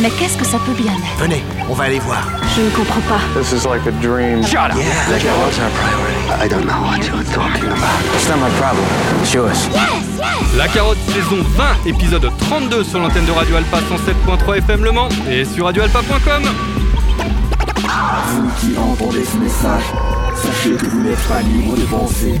Mais qu'est-ce que ça peut bien être? Venez, on va aller voir. Je ne comprends pas. This is like a dream. Shut up. Yeah, our priority. I don't know what you're talking about. It's not my problem. It's yours. La carotte saison 20, épisode 32 sur l'antenne de Radio Alpa 107.3 FM Le Mans et sur radioalpa.com. Vous qui entendez ce message, sachez que vous n'êtes pas libre de penser,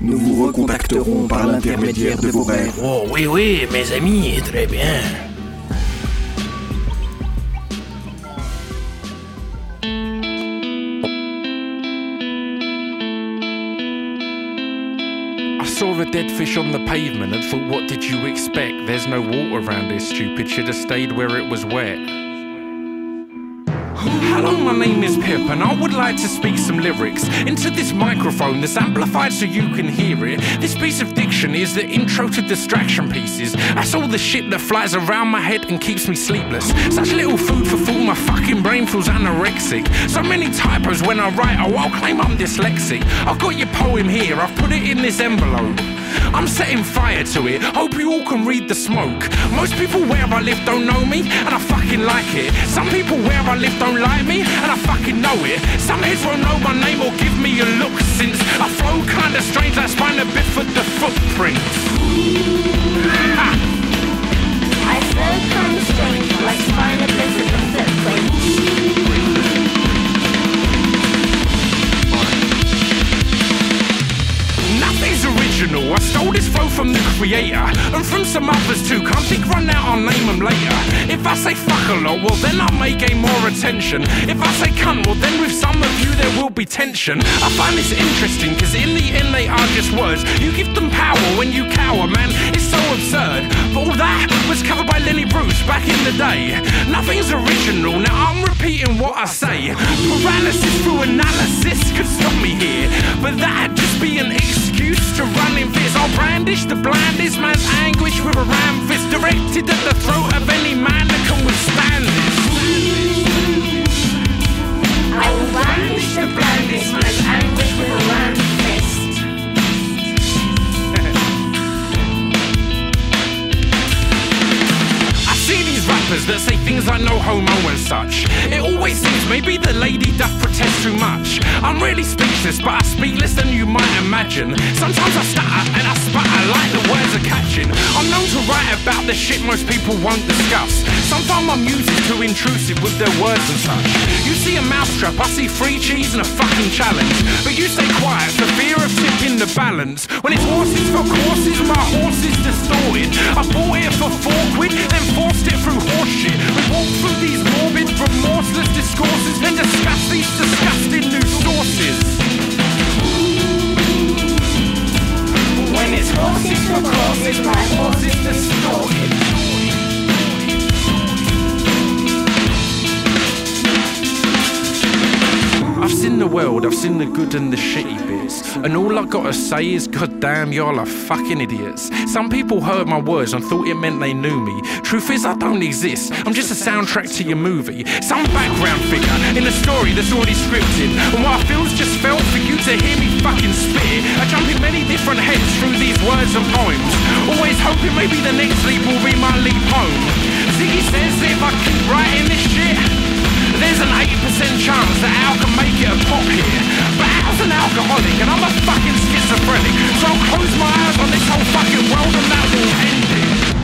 Nous vous recontacterons par l'intermédiaire de vos rêves. Oh oui, oui, mes amis, très bien. I saw a dead fish on the pavement and thought, what did you expect? There's no water around here, stupid. Should have stayed where it was wet. Hello, my name is Pip, and I would like to speak some lyrics into this microphone that's amplified so you can hear it. This piece of diction is the intro to distraction pieces. That's all the shit that flies around my head and keeps me sleepless. Such little food for thought, my fucking brain feels anorexic. So many typos when I write, oh, I'll claim I'm dyslexic. I've got your poem here, I've put it in this envelope. I'm setting fire to it. Hope you all can read the smoke. Most people where I live don't know me, and I. Some people where I live don't like me, and I fucking know it. Some heads won't know my name or give me a look since I flow kinda strange like spina bifida the footprint. Creator and from some others too. Can't think right now, I'll name them later. If I say fuck a lot, well then I may gain more attention. If I say cunt, well then with some of you there will be tension. I find this interesting because in the end they are just words. You give them power when you cower, man. It's so absurd. But all that was covered by Lenny Bruce back in the day. Nothing's original. Now I'm repeating what I say. Paralysis through analysis could stop me here, but that'd just be an excuse to run in fits. I'll brandish the blandest man's anguish with a ram fist directed at the throat of any man that can withstand this. I will brandish the blandest man's anguish with a ram fist. Rappers that say things like no homo and such. It always seems maybe the lady doth protest too much. I'm really speechless, but I speak less than you might imagine. Sometimes I stutter and I sputter like the words are catching. I'm known to write about the shit most people won't discuss. Sometimes my music too intrusive with their words and such. You see a mousetrap, I see free cheese and a fucking challenge. But you stay quiet for fear of tipping the balance. When it's horses for courses, my horse is distorted. I bought it for four quid, then forced it through horseshit. We walk through these morbid, remorseless discourses and discuss these disgusting I've seen the good and the shitty bits. And all I gotta say is, God damn, y'all are fucking idiots. Some people heard my words and thought it meant they knew me. Truth is, I don't exist. I'm just a soundtrack to your movie. Some background figure in a story that's already scripted. And what I feel's just felt for you to hear me fucking spit. I jump in many different heads through these words and poems. Always hoping maybe the next leap will be my leap home. Ziggy says if I keep writing this shit. There's an 80% chance that Al can make it a pop here. But Al's an alcoholic and I'm a fucking schizophrenic. So I'll close my eyes on this whole fucking world and that will end it.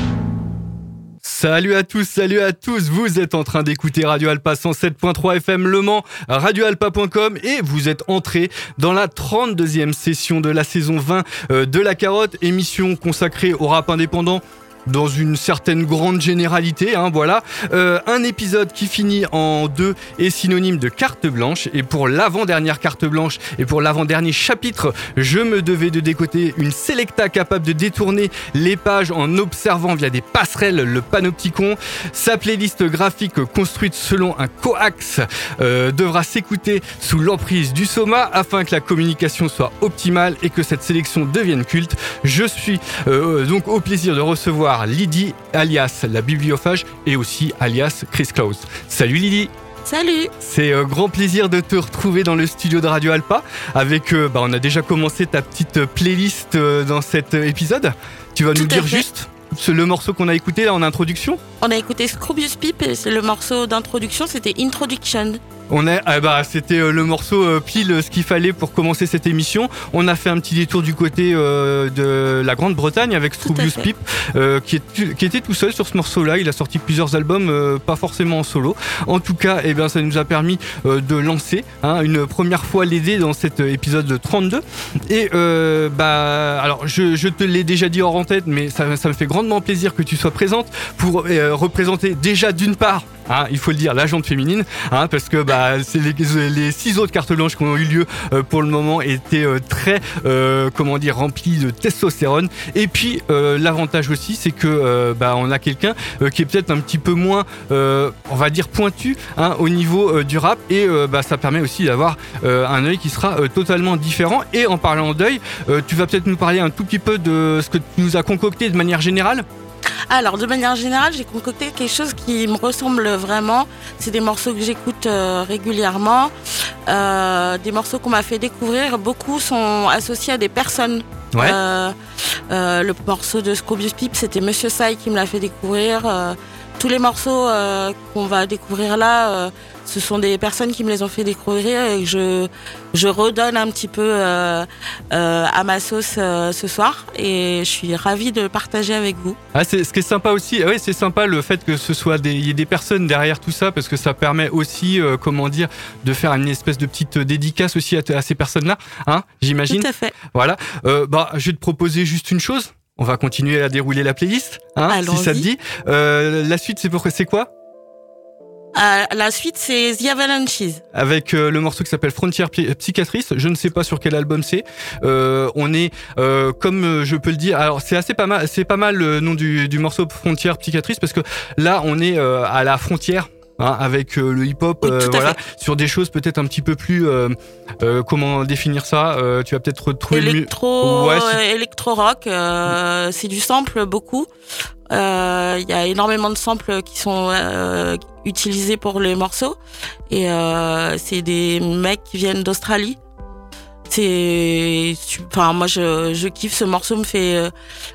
Salut à tous, salut à tous. Vous êtes en train d'écouter Radio Alpa 107.3 FM Le Mans, radioalpa.com et vous êtes entré dans la 32e session de la saison 20 euh, de La Carotte, émission consacrée au rap indépendant dans une certaine grande généralité. Hein, voilà, Euh, un épisode qui finit en deux est synonyme de carte blanche. Et pour l'avant-dernière carte blanche et pour l'avant-dernier chapitre, je me devais de décoter une Selecta capable de détourner les pages en observant via des passerelles le panopticon. Sa playlist graphique construite selon un coax euh, devra s'écouter sous l'emprise du soma afin que la communication soit optimale et que cette sélection devienne culte. Je suis euh, donc au plaisir de recevoir Lydie alias la bibliophage et aussi alias Chris Klaus. Salut Lydie Salut c'est un grand plaisir de te retrouver dans le studio de Radio Alpa. Avec, euh, bah, on a déjà commencé ta petite playlist euh, dans cet euh, épisode. Tu vas Tout nous dire fait. juste le morceau qu'on a écouté là en introduction? On a écouté Scroobius Pip et c'est le morceau d'introduction, c'était Introduction. On est, ah bah, c'était euh, le morceau euh, pile euh, ce qu'il fallait pour commencer cette émission. On a fait un petit détour du côté euh, de la Grande-Bretagne avec Strubius. Pip, qui, est- qui était tout seul sur ce morceau-là. Il a sorti plusieurs albums, pas forcément en solo. En tout cas, eh bien, ça nous a permis de lancer hein, une première fois l'aider dans cet épisode 32. Et bah, alors, je, je te l'ai déjà dit hors en tête, mais ça, ça me fait grandement plaisir que tu sois présente pour représenter déjà d'une part. hein, il faut le dire, la jante féminine, hein, parce que bah, c'est les, six autres cartes blanches qui ont eu lieu euh, pour le moment étaient euh, très, euh, comment remplies de testostérone. Et puis l'avantage aussi, c'est que bah, on a quelqu'un qui est peut-être un petit peu moins, on va dire pointu, hein, au niveau du rap, et bah, ça permet aussi d'avoir un œil qui sera totalement différent. Et en parlant d'œil, tu vas peut-être nous parler un tout petit peu de ce que tu nous as concocté de manière générale? Alors, de manière générale, j'ai concocté quelque chose qui me ressemble vraiment. C'est des morceaux que j'écoute euh, régulièrement, euh, des morceaux qu'on m'a fait découvrir. Beaucoup sont associés à des personnes. Ouais. Euh, le morceau de Scroobius Pip, c'était Monsieur Sai qui me l'a fait découvrir. Tous les morceaux euh, qu'on va découvrir là, euh, ce sont des personnes qui me les ont fait découvrir et je, je redonne un petit peu euh, euh, à ma sauce euh, ce soir. Et je suis ravie de le partager avec vous. Ah, c'est ce qui est sympa aussi. ah Oui, c'est sympa le fait que ce soit des, y ait des personnes derrière tout ça parce que ça permet aussi, euh, comment dire, de faire une espèce de petite dédicace aussi à, à ces personnes-là, hein, j'imagine. Tout à fait. Voilà. Euh, bah, je vais te proposer juste une chose. On va continuer à dérouler la playlist, hein, si ça te dit. Euh, la suite, c'est pour c'est quoi? Euh, la suite, c'est The Avalanches. Avec euh, le morceau qui s'appelle Frontière Psy- Psychiatrice. Je ne sais pas sur quel album c'est. Euh, on est, euh, comme euh, je peux le dire, alors c'est assez pas mal. C'est pas mal le nom du, du morceau Frontière Psychiatrice parce que là, on est à la frontière. Hein, avec euh, le hip-hop, Oui, euh, voilà, sur des choses peut-être un petit peu plus, euh, comment définir ça Tu vas peut-être retrouver. Électro, Ouais, électro rock, c'est du sample beaucoup. Euh, Il y a énormément de samples qui sont euh, utilisés pour les morceaux et euh, c'est des mecs qui viennent d'Australie. C'est, enfin moi je, je kiffe ce morceau me fait euh,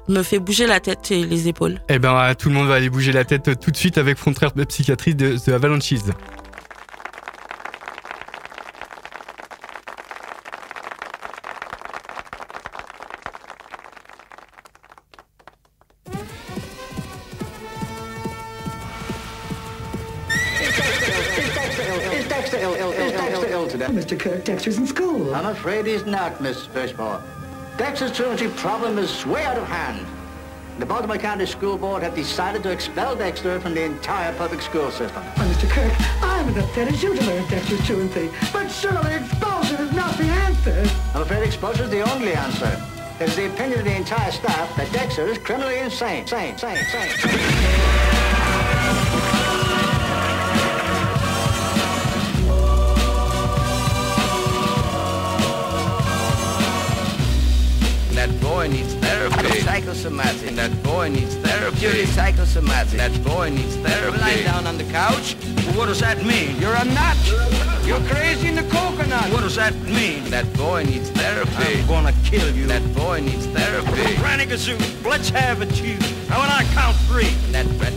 me fait bouger la tête et les épaules. Eh ben, euh, tout le monde va aller bouger la tête euh, tout de suite avec Frontière Psychiatrice de The Avalanches. Mr. Kirk, Dexter's in I'm afraid he's not, Miss Birchmore. Dexter's truancy problem is way out of hand. The Baltimore County School Board have decided to expel Dexter from the entire public school system. Oh, Mr. Kirk, I'm as upset as you to learn Dexter's truancy. But surely expulsion is not the answer. I'm afraid expulsion is the only answer. It is the opinion of the entire staff that Dexter is criminally insane. Sane, sane, sane. Boy needs therapy. Psychosomatic. That boy needs therapy. Purely psychosomatic. That boy needs therapy. Lying down on the couch. What does that mean? You're a nut. You're crazy in the coconut. What does that mean? That boy needs therapy. I'm gonna kill you. That boy needs therapy. Granny Gazoo, let's have it, you. Now when I count three. That that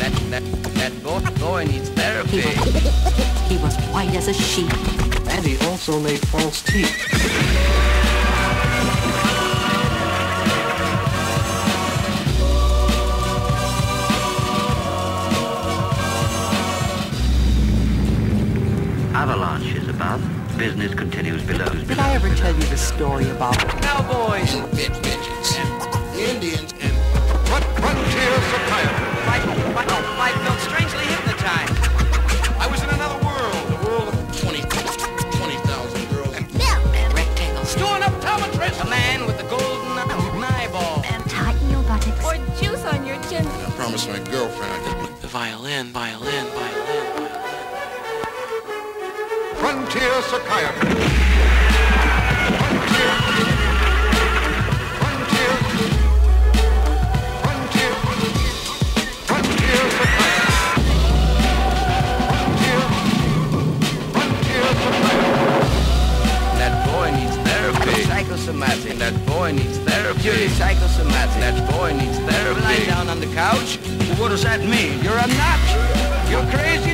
that that that boy, boy needs therapy. He was white as a sheet. And he also made false teeth. business continues below. Did I ever tell you the story about cowboys, bitches, Indians, and frontier psychiatrists? I, I, I felt strangely hypnotized. I was in another world—the world of 20, 20,000 girls, and milk, rectangles, to an optometrist, a man with a golden eyeball, and tighten your buttocks, or juice on your chin. I promised my girlfriend I could play the violin, violin, violin. Frontier Psychiatry. Frontier. Frontier. Frontier. Frontier Psychiatry. Frontier. Frontier Psychiatry. That boy needs therapy. Psychosomatic. That boy needs therapy. You're psychosomatic. That boy needs therapy. Lying down on the couch. What does that mean? You're a nut. You're crazy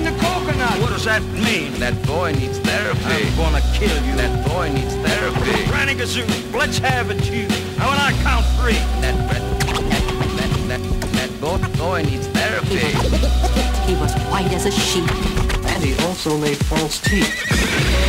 in the coconut. What does that mean? That boy needs therapy. I'm gonna kill you. That boy needs therapy. Granny Gazoo, let's have it, you. Now when I count three. That that that that, that boy, boy needs therapy. He was white as a sheet. And he also made false teeth.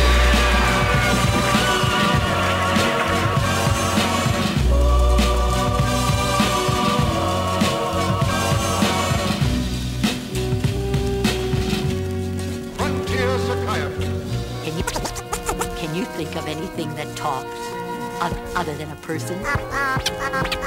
Person?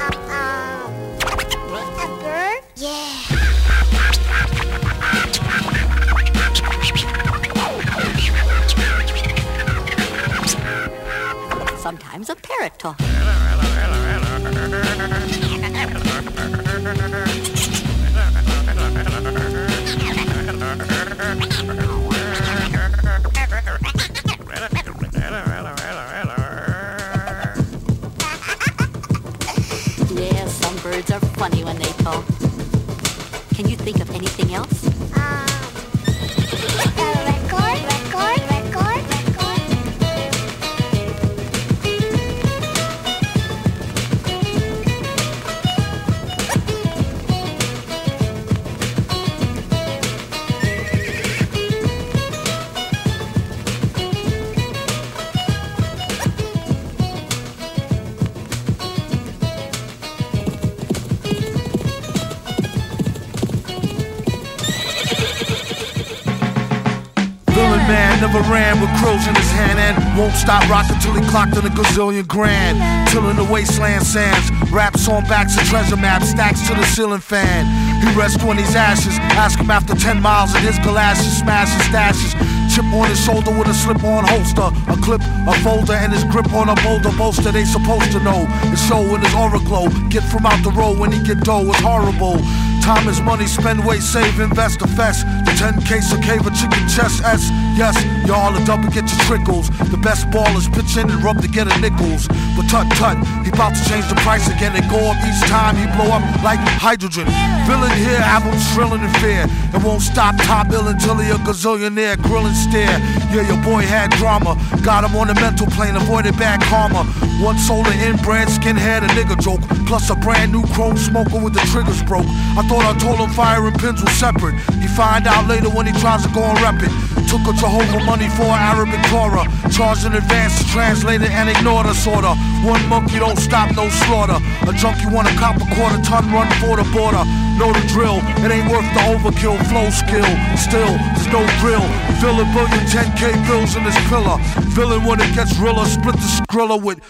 Ran with crows in his hand and won't stop rocking till he clocked in a gazillion grand. Tilling the wasteland sands, raps on backs of treasure maps, stacks to the ceiling fan. He rests on his ashes, ask him after 10 miles in his galoshes, smash his stashes. Chip on his shoulder with a slip on holster, a clip, a folder, and his grip on a boulder bolster. They supposed to know. His show in his aura glow. Get from out the road when he get dough, it's horrible. Time is money, spend, wait, save, invest, fest. The 10 case of cave, a chicken chest, S. Yes, y'all are double, get your trickles. The best ballers pitch in and rub to get a nickels. But tut tut, he about to change the price again and go up each time he blow up like hydrogen. Villain here, album shrilling in fear. And won't stop top ill until he a gazillionaire, grilling stare. Yeah, your boy had drama. Got him on the mental plane, avoided bad karma. One solar inbred skinhead, a nigga joke. Plus a brand new chrome smoker with the triggers broke. I thought I told him fire and pins were separate. He find out later when he tries to go and rep it. Took a Jehovah money for an Arabic Torah. Charged in advance translated and ignored the sorta. One monkey don't stop, no slaughter. A junkie want a cop a quarter ton run for the border. Know the drill, it ain't worth the overkill. Flow skill, still, there's no thrill. Fill a billion 10k bills in this pillar. Villain when it gets realer, split the skrilla with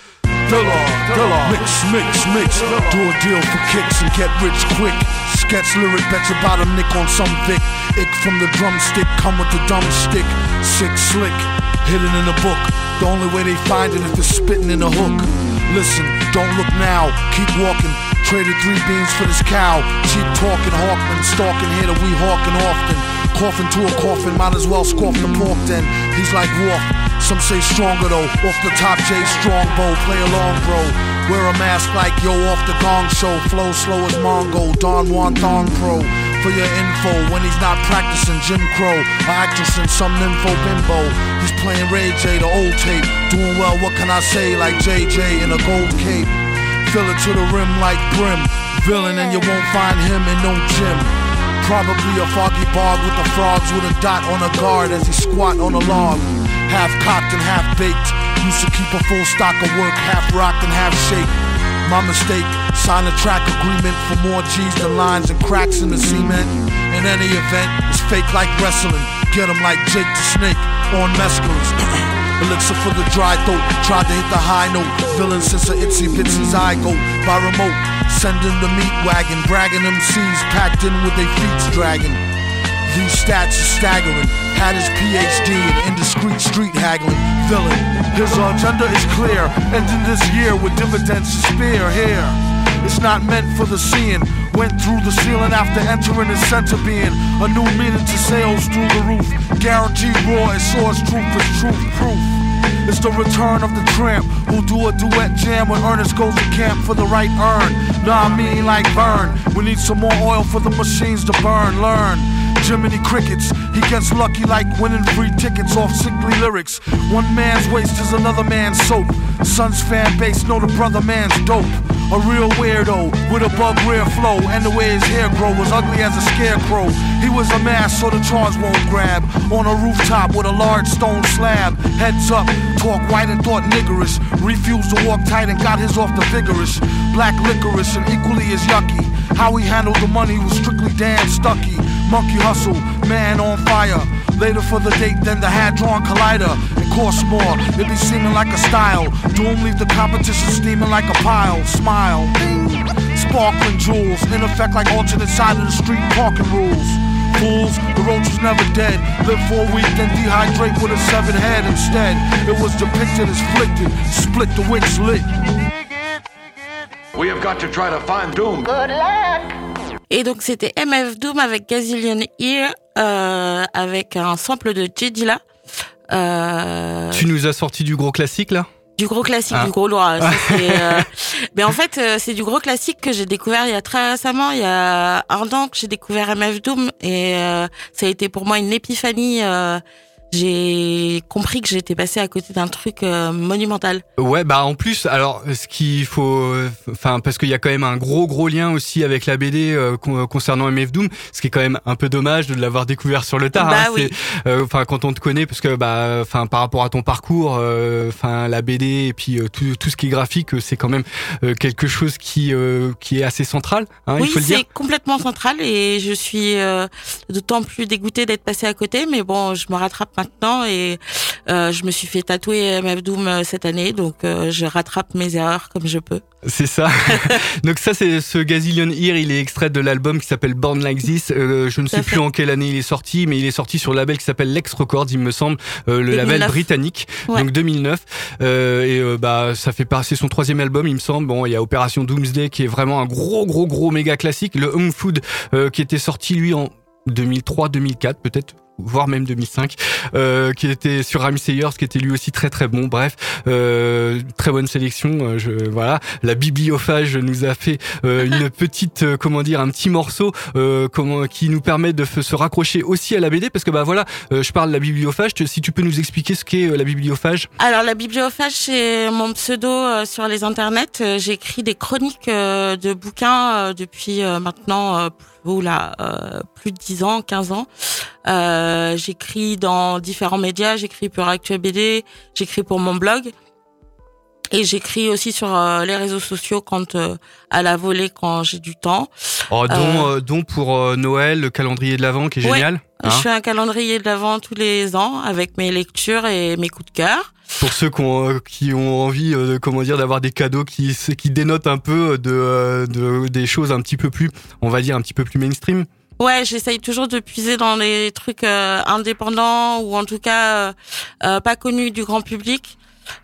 Mix, mix, mix. Do a deal for kicks and get rich quick. Sketch lyric, bet your bottom nick on some Vic. Ick from the drumstick, come with the dumb stick. Sick, slick, hidden in a book. The only way they find it if it's spitting in a hook. Listen, don't look now, keep walking. Traded three beans for this cow. Cheap talking, Hawkman, stalking here that we hawking often. Coughing to a coffin, might as well scoff the pork then. He's like Wolf. Some say stronger though. Off the top, Jay Strongbow, play along, bro. Wear a mask like yo off the gong show. Flow slow as Mongo, Don Juan Thong Pro. For your info, when he's not practicing Jim Crow, a actress in some nympho bimbo. He's playing Ray J, the old tape. Doing well, what can I say? Like JJ in a gold cape. Fill it to the rim like brim. Villain, and you won't find him in no gym. Probably a foggy bog with the frogs with a dot on a guard as he squat on a log. Half cocked and half baked. Used to keep a full stock of work, half rocked and half shake. My mistake, sign a track agreement for more G's than lines and cracks in the cement. In any event, it's fake like wrestling. Get him like Jake the Snake on mescalines. Elixir for the dry throat. Tried to hit the high note. Villain since a itsy bitsy zygote. By remote. Sending the meat wagon. Bragging MCs packed in with their feet dragging. These stats are staggering. Had his PhD in indiscreet street haggling. Villain. His agenda is clear. Ending this year with dividends to spear here. It's not meant for the seeing. Went through the ceiling after entering the center being. A new meaning to sales through the roof. Guaranteed raw as source truth is truth proof. It's the return of the tramp who do a duet jam when Ernest goes to camp for the right earn. Nah, I mean like burn. We need some more oil for the machines to burn. Learn. Jiminy Crickets, he gets lucky like winning free tickets off sickly lyrics. One man's waste is another man's soap. Son's fan base know the brother man's dope. A real weirdo with a bug rear flow, and the way his hair grow was ugly as a scarecrow. He was a mass so the charge won't grab. On a rooftop with a large stone slab. Heads up, talk white and thought niggerish. Refused to walk tight and got his off the vigorous. Black licorice and equally as yucky. How he handled the money was strictly damn stucky. Monkey hustle, man on fire. Later for the date than the Hadron Collider. It costs more, it be seeming like a style. Doom leave the competition steaming like a pile. Smile. Sparkling jewels, in effect like alternate side of the street parking rules. Fools, the roach was never dead. Live for a week, then dehydrate with a severed head instead. It was depicted as flicked, split the wicks lit. We have got to try to find Doom. Good luck. Et donc c'était MF Doom avec Gazillion Ear, euh, avec un sample de Jedila. Euh, Tu nous as sorti du gros classique là? Du gros classique, Ah. du gros lourd. ça, euh, Mais en fait, euh, c'est du gros classique que j'ai découvert il y a très récemment, il y a un an que j'ai découvert MF Doom et euh, ça a été pour moi une épiphanie. Euh, j'ai compris que j'étais passé à côté d'un truc euh, monumental. Ouais, bah en plus, alors ce qu'il faut, enfin parce qu'il y a quand même un gros gros lien aussi avec la BD euh, con- concernant MF Doom, ce qui est quand même un peu dommage de l'avoir découvert sur le tard. Bah hein, oui. euh, Enfin quand on te connaît, parce que bah, enfin par rapport à ton parcours, euh, enfin la BD et puis euh, tout, tout ce qui est graphique, euh, c'est quand même euh, quelque chose qui euh, qui est assez central. Hein, oui, il faut le dire. c'est complètement central et je suis euh, d'autant plus dégoûtée d'être passée à côté, mais bon, je me rattrape maintenant et euh, je me suis fait tatouer MF Doom euh, cette année, donc euh, je rattrape mes erreurs comme je peux. C'est ça. Donc ça, c'est ce Gazillion Ear. Il est extrait de l'album qui s'appelle Born Like This. Euh, je ne sais plus en quelle année il est sorti, mais il est sorti sur le label qui s'appelle Lex Records, il me semble, le 2009. label britannique. Ouais. Donc 2009. Euh, et bah ça fait passer son troisième album, il me semble. Bon, il y a Opération Doomsday qui est vraiment un gros, gros, gros méga classique. Le Home Food qui était sorti lui en 2003, 2004 peut-être voire même 2005 euh, qui était sur Rami Sayers qui était lui aussi très très bon. Bref euh, très bonne sélection euh, je, voilà. La bibliophage nous a fait euh, une petite euh, comment dire un petit morceau euh, comment qui nous permet de se raccrocher aussi à la BD parce que bah voilà euh, je parle de la bibliophage si tu peux nous expliquer ce qu'est la bibliophage Alors la bibliophage, c'est mon pseudo euh, sur les internets. J'écris des chroniques euh, de bouquins euh, depuis euh, maintenant euh, plus, oula, euh, plus de 10 ans, 15 ans. Euh, j'écris dans différents médias, j'écris pour Actuel BD, j'écris pour mon blog. Et j'écris aussi sur euh, les réseaux sociaux quand euh, à la volée quand j'ai du temps. oh, dont, euh, dont pour Noël le calendrier de l'avant qui est Ouais. génial Je hein. fais un calendrier de l'avant tous les ans avec mes lectures et mes coups de cœur. Pour ceux qui ont, euh, qui ont envie euh, comment dire d'avoir des cadeaux qui qui dénotent un peu de, euh, de des choses un petit peu plus on va dire un petit peu plus mainstream Ouais, j'essaye toujours de puiser dans les trucs euh, indépendants ou en tout cas euh, euh, pas connus du grand public.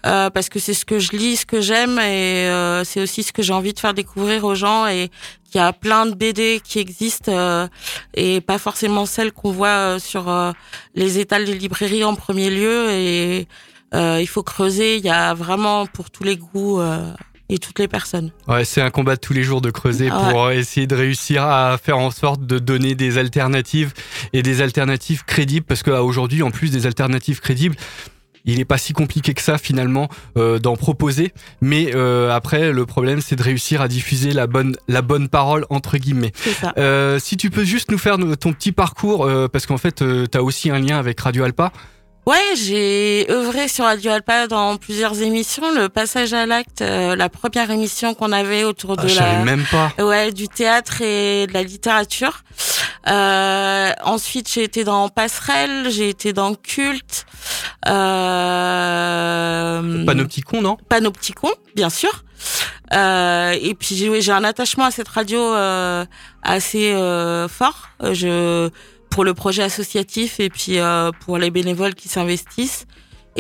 euh, parce que c'est ce que je lis, ce que j'aime et euh, c'est aussi ce que j'ai envie de faire découvrir aux gens et qu'il y a plein de BD qui existent euh, et pas forcément celles qu'on voit euh, sur euh, les étals des librairies en premier lieu et euh, il faut creuser, il y a vraiment pour tous les goûts euh, et toutes les personnes. Ouais, c'est un combat de tous les jours de creuser Ouais. pour essayer de réussir à faire en sorte de donner des alternatives et des alternatives crédibles parce qu'aujourd'hui, en plus des alternatives crédibles, il n'est pas si compliqué que ça finalement euh, d'en proposer, mais euh, après le problème c'est de réussir à diffuser la bonne la bonne parole entre guillemets. Ça. Euh, si tu peux juste nous faire ton petit parcours euh, parce qu'en fait tu as aussi un lien avec Radio Alpa. Ouais, j'ai œuvré sur Radio Alpa dans plusieurs émissions. Le passage à l'acte, euh, la première émission qu'on avait autour Ah, de la, même pas. ouais, du théâtre et de la littérature. Euh, ensuite, j'ai été dans Passerelle, j'ai été dans Culte. Euh, Panopticon, non? Panopticon, bien sûr. Euh, et puis oui, j'ai un attachement à cette radio euh, assez euh, fort. Euh, Je pour le projet associatif et puis euh, pour les bénévoles qui s'investissent.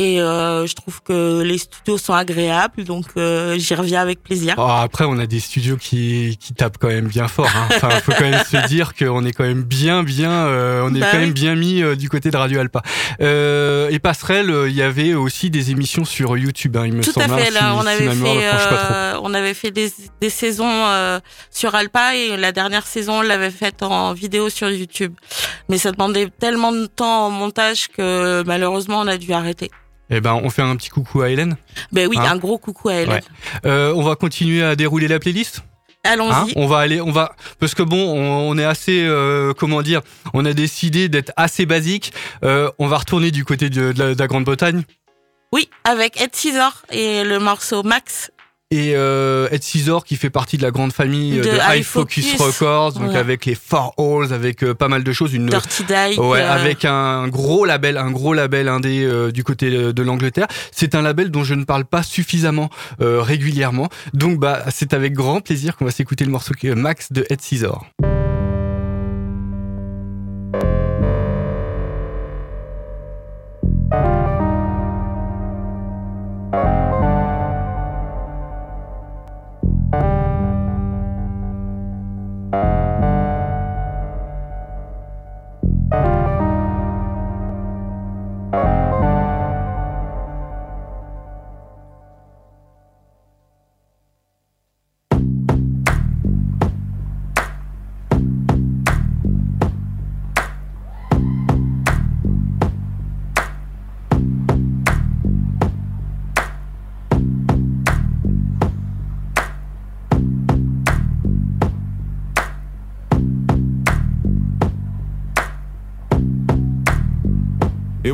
Et euh, je trouve que les studios sont agréables, donc euh, j'y reviens avec plaisir. Oh, après, on a des studios qui, qui tapent quand même bien fort. Hein. Enfin, faut quand même se dire qu'on est quand même bien, bien, euh, on est Bah quand oui. même bien mis euh, du côté de Radio Alpa. Euh, et Passerelle, euh, il y avait aussi des émissions sur YouTube, hein, il me Tout semble. à hein, fait. si- Là, on si avait mémoire fait, euh, on avait fait des, des saisons euh, sur Alpa et la dernière saison, on l'avait faite en vidéo sur YouTube. Mais ça demandait tellement de temps en montage que malheureusement, on a dû arrêter. Eh ben, on fait un petit coucou à Hélène. Ben oui, Hein un gros coucou à Hélène. Ouais. Euh, on va continuer à dérouler la playlist? Allons-y. Hein? On va aller, on va, parce que bon, on, on est assez, euh, comment dire, on a décidé d'être assez basique. Euh, on va retourner du côté de, de la, de la Grande-Bretagne. Oui, avec Ed Scissor et le morceau Max. Et euh, Ed Scissor qui fait partie de la grande famille euh, De de, High Focus, Focus. Records, donc Ouais. avec les Four Halls, avec euh, pas mal de choses, une Dirty Dyke, ouais, euh, avec un gros label, un gros label indé euh, du côté de, l'Angleterre. C'est un label dont je ne parle pas suffisamment euh, régulièrement, donc bah c'est avec grand plaisir qu'on va s'écouter le morceau Max de Ed Scissor.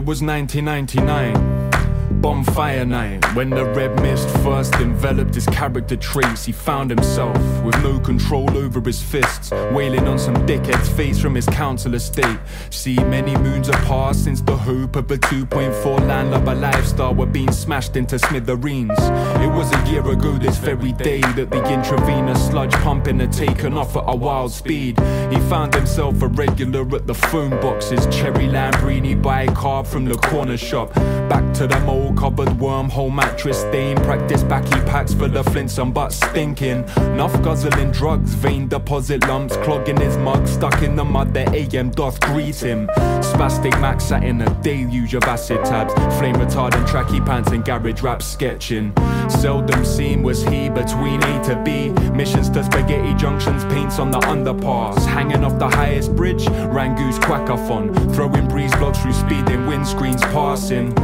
Was 1999. Bonfire night, when the red mist first enveloped his character traits, he found himself with no control over his fists, wailing on some dickhead's face from his council estate. See, many moons have passed since the hope of a 2.4 landlubber lifestyle were being smashed into smithereens. It was a year ago this very day that the intravenous sludge pumping had taken off at a wild speed. He found himself a regular at the phone boxes, cherry Lambrini bicarb from the corner shop. Back to the covered wormhole mattress stain. Practice backy packs for the flints and butts stinking. Enough guzzling drugs, vein deposit lumps clogging his mug. Stuck in the mud, the AM doth greet him. Spastic Max sat in a deluge of acid tabs. Flame retardant tracky pants and garage rap sketching. Seldom seen was he between A to B. Missions to spaghetti junctions, paints on the underpass. Hanging off the highest bridge, Rangoose quackathon. Throwing breeze blocks through speeding windscreens passing.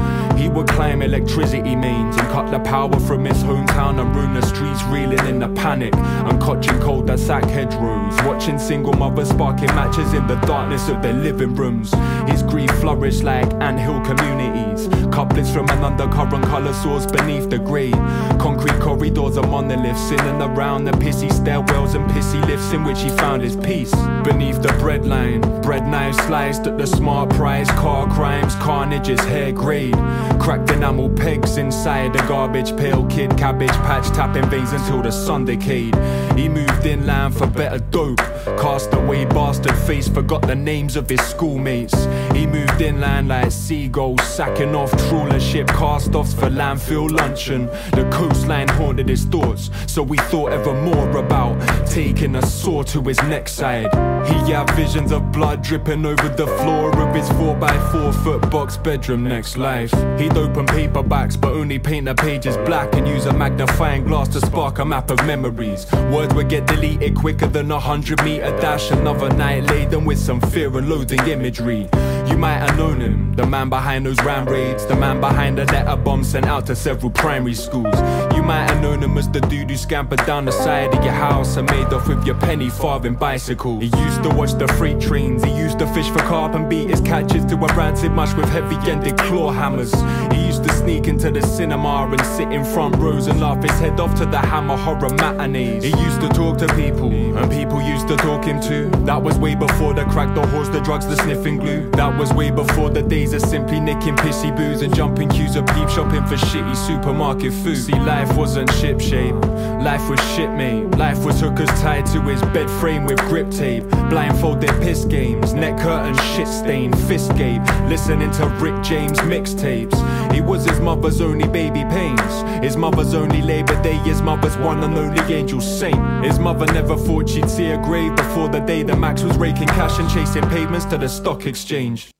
He would climb electricity mains and cut the power from his hometown and ruin the streets, reeling in the panic. And clutching cul-de-sac hedgerows, watching single mothers sparking matches in the darkness of their living rooms. His grief flourished like anthill communities. Couplets from an undercurrent colour soars beneath the grey. Concrete corridors are monoliths in and around the pissy stairwells and pissy lifts in which he found his peace. Beneath the breadline, bread knives sliced at the smart price, car crimes, carnage is hair grade. Cracked enamel pegs inside the garbage pail, kid cabbage patch tapping veins until the sun decayed. He moved inland for better dope. Cast away bastard face, forgot the names of his schoolmates. He moved inland like seagulls, sacking off trawler ship cast offs for landfill luncheon. The coastline haunted his thoughts, so he thought ever more about taking a saw to his neck side. He had visions of blood dripping over the floor of his 4x4 foot box bedroom next life. He'd open paperbacks, but only paint the pages black and use a magnifying glass to spark a map of memories. Words would get deleted quicker than a hundred meter dash. Another night laden with some fear and loathing imagery. You might have known him, the man behind those ram raids, the man behind the letter bomb sent out to several primary schools. You might have known him as the dude who scampered down the side of your house and made off with your penny farthing bicycle. He used to watch the freight trains, he used to fish for carp and beat his catches to a rancid mush with heavy ended claw hammers. He used to sneak into the cinema and sit in front rows and laugh his head off to the hammer horror matinees. He used to talk to people, and people used to talk talking to. That was way before the crack, the horse, the drugs, the sniffing glue. That was way before the days of simply nicking pissy booze and jumping queues of peep shopping for shitty supermarket food. See, life wasn't ship shape, life was shit mate. Life was hookers tied to his bed frame with grip tape. Blindfolded piss games, neck curtain shit stain, fist gape. Listening to Rick James mixtapes. He was his mother's only baby pains. His mother's only Labor Day, his mother's one and only angel saint. His mother never thought she'd see a grave before the day that Max was raking cash and chasing pavements to the stock exchange.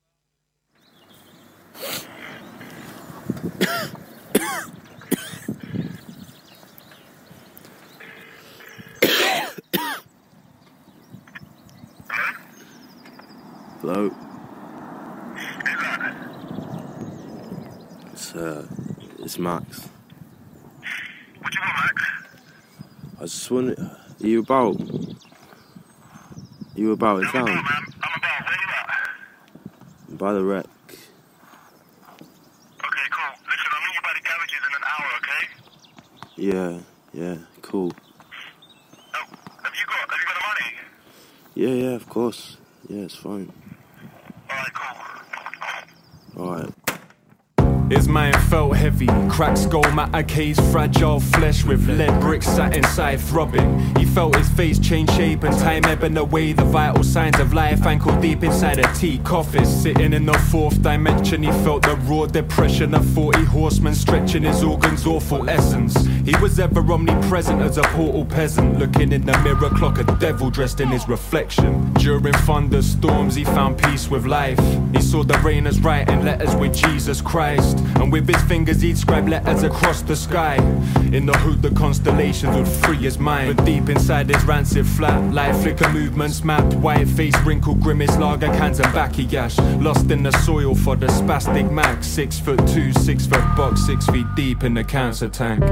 Hello? It's, uh, it's Max. What you want, Max? I just wonder, are you about? Are you about in town? I'm about. Where you at? By the wreck. Okay, cool. Listen, I'll meet you by the garages in an hour, okay? Yeah, yeah, cool. Have you got, have you got the money? Yeah, yeah, of course. Yeah, it's fine. Alright, cool. Alright. His mind felt heavy, cracked skull, matter case, fragile flesh with lead bricks sat inside throbbing. He felt his face change shape and time ebbing away, the vital signs of life ankle deep inside a teak office. Sitting in the fourth dimension, he felt the raw depression of 40 horsemen stretching his organs' awful essence. He was ever omnipresent as a portal peasant, looking in the mirror clock, a devil dressed in his reflection. During thunderstorms, he found peace with life. He saw the rain as writing letters with Jesus Christ. And with his fingers he'd scribe letters across the sky In the hood, the constellations would free his mind But deep inside his rancid flat Light flicker movements mapped White face, wrinkled grimace, lager cans and bakiyash Lost in the soil for the spastic max Six foot two, six foot box, six feet deep in the cancer tank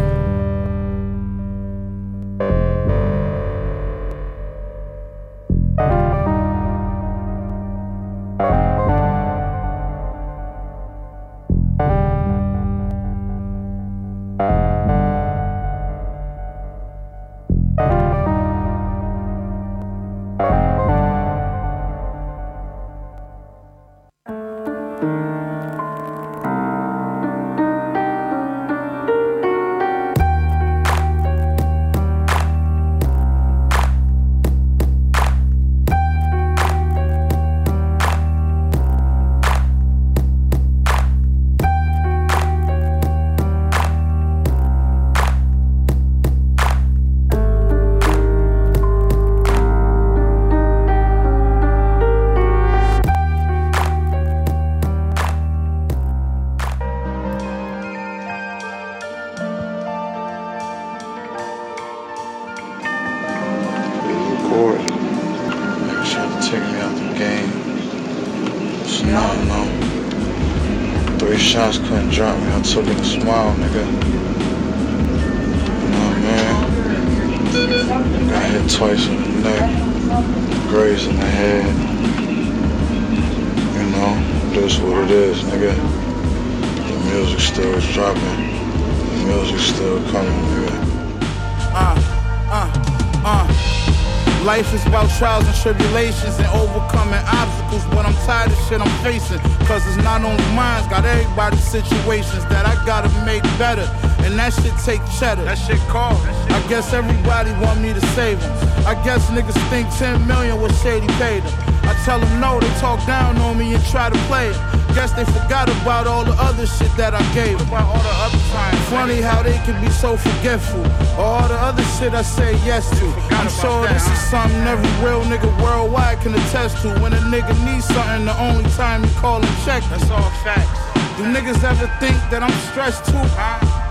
niggas think 10 million was shady paid them. I tell them no, they talk down on me and try to play it. Guess they forgot about all the other shit that I gave. About all the other times. Funny how they can be so forgetful. All the other shit I say yes to. I'm sure this is something every real nigga worldwide can attest to. When a nigga needs something, the only time you call and check. That's all facts. Do niggas ever think that I'm stressed too?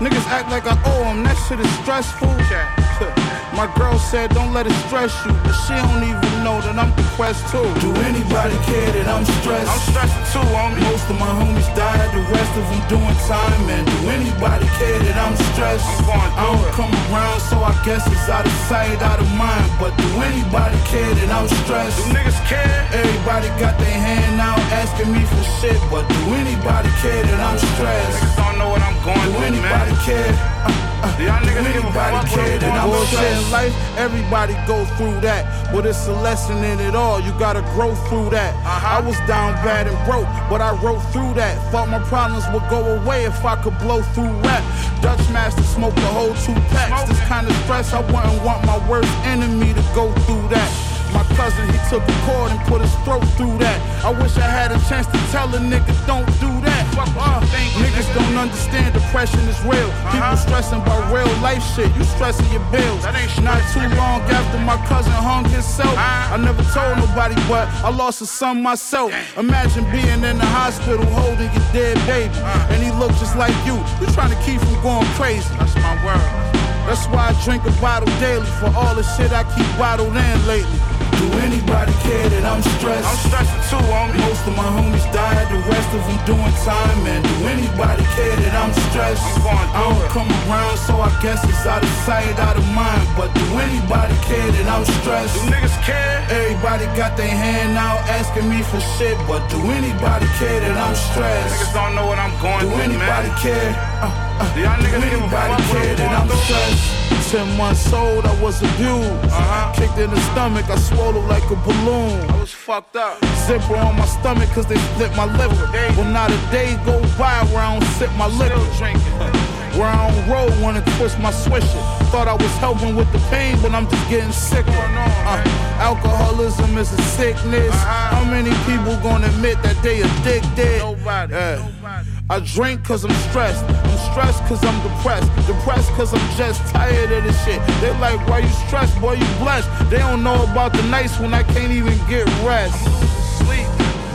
Niggas act like I owe them, that shit is stressful. My girl said don't let it stress you, but she don't even know that I'm depressed too. Do anybody care that I'm stressed? I'm stressed too, homie. Most of my homies died, the rest of them doing time. And do anybody care that I'm stressed? I'm going I don't come around, so I guess it's out of sight, out of mind. But do anybody care that I'm stressed? Do niggas care? Everybody got their hand out, asking me for shit, but do anybody care that I'm stressed? Niggas don't know what I'm going Do through, anybody man. care? Uh, uh, Do y'all niggas do give a anybody fuck care that I'm stressed? Life, everybody go through that, but it's a lesson in it all. You gotta grow through that. Uh-huh. I was down bad and broke, but I wrote through that. Thought my problems would go away if I could blow through rap. Dutch Master smoked the whole two packs. This kind of stress, I wouldn't want my worst enemy to go through that. My cousin, he took a cord and put his throat through that. I wish I had a chance to tell a nigga don't do that. Fuck uh, niggas don't understand depression is real. Uh-huh. People stressing about real life shit. You stressing your bills. That ain't Not too long after my cousin hung himself. Uh-huh. I never told nobody, but I lost a son myself. Imagine being in the hospital holding your dead baby, uh-huh. and he looked just like you. You trying to keep from going crazy. That's my word. That's why I drink a bottle daily for all the shit I keep bottled in lately. Do anybody care that I'm stressed? I'm stressing too, homie. Most of my homies died, the rest of them doing time. Man, do anybody care that I'm stressed? I'm going I don't come around, so I guess it's out of sight, out of mind. But do anybody care that I'm stressed? Do niggas care? Everybody got their hand out asking me for shit, but do anybody care that I'm stressed? Niggas don't know what I'm going through. Do anybody man. care? Uh, uh, y'all niggas give a fuck what I'm through? stressed? Ten months old, I was abused. Uh-huh. Kicked in the stomach, I swallowed like a balloon. I was fucked up. Zipper on my stomach cause they split my liver. Well, not a day go by where I don't sip my liquor. Still drinking. Where I don't roll, wanna twist my swisher. Thought I was helping with the pain, but I'm just getting sicker. Uh, alcoholism is a sickness. How many people gonna admit that they addicted? Nobody. Yeah. I drink cause I'm stressed. I'm stressed cause I'm depressed. Depressed cause I'm just tired of this shit. They like, why you stressed, boy, you blessed. They don't know about the nights when I can't even get rest.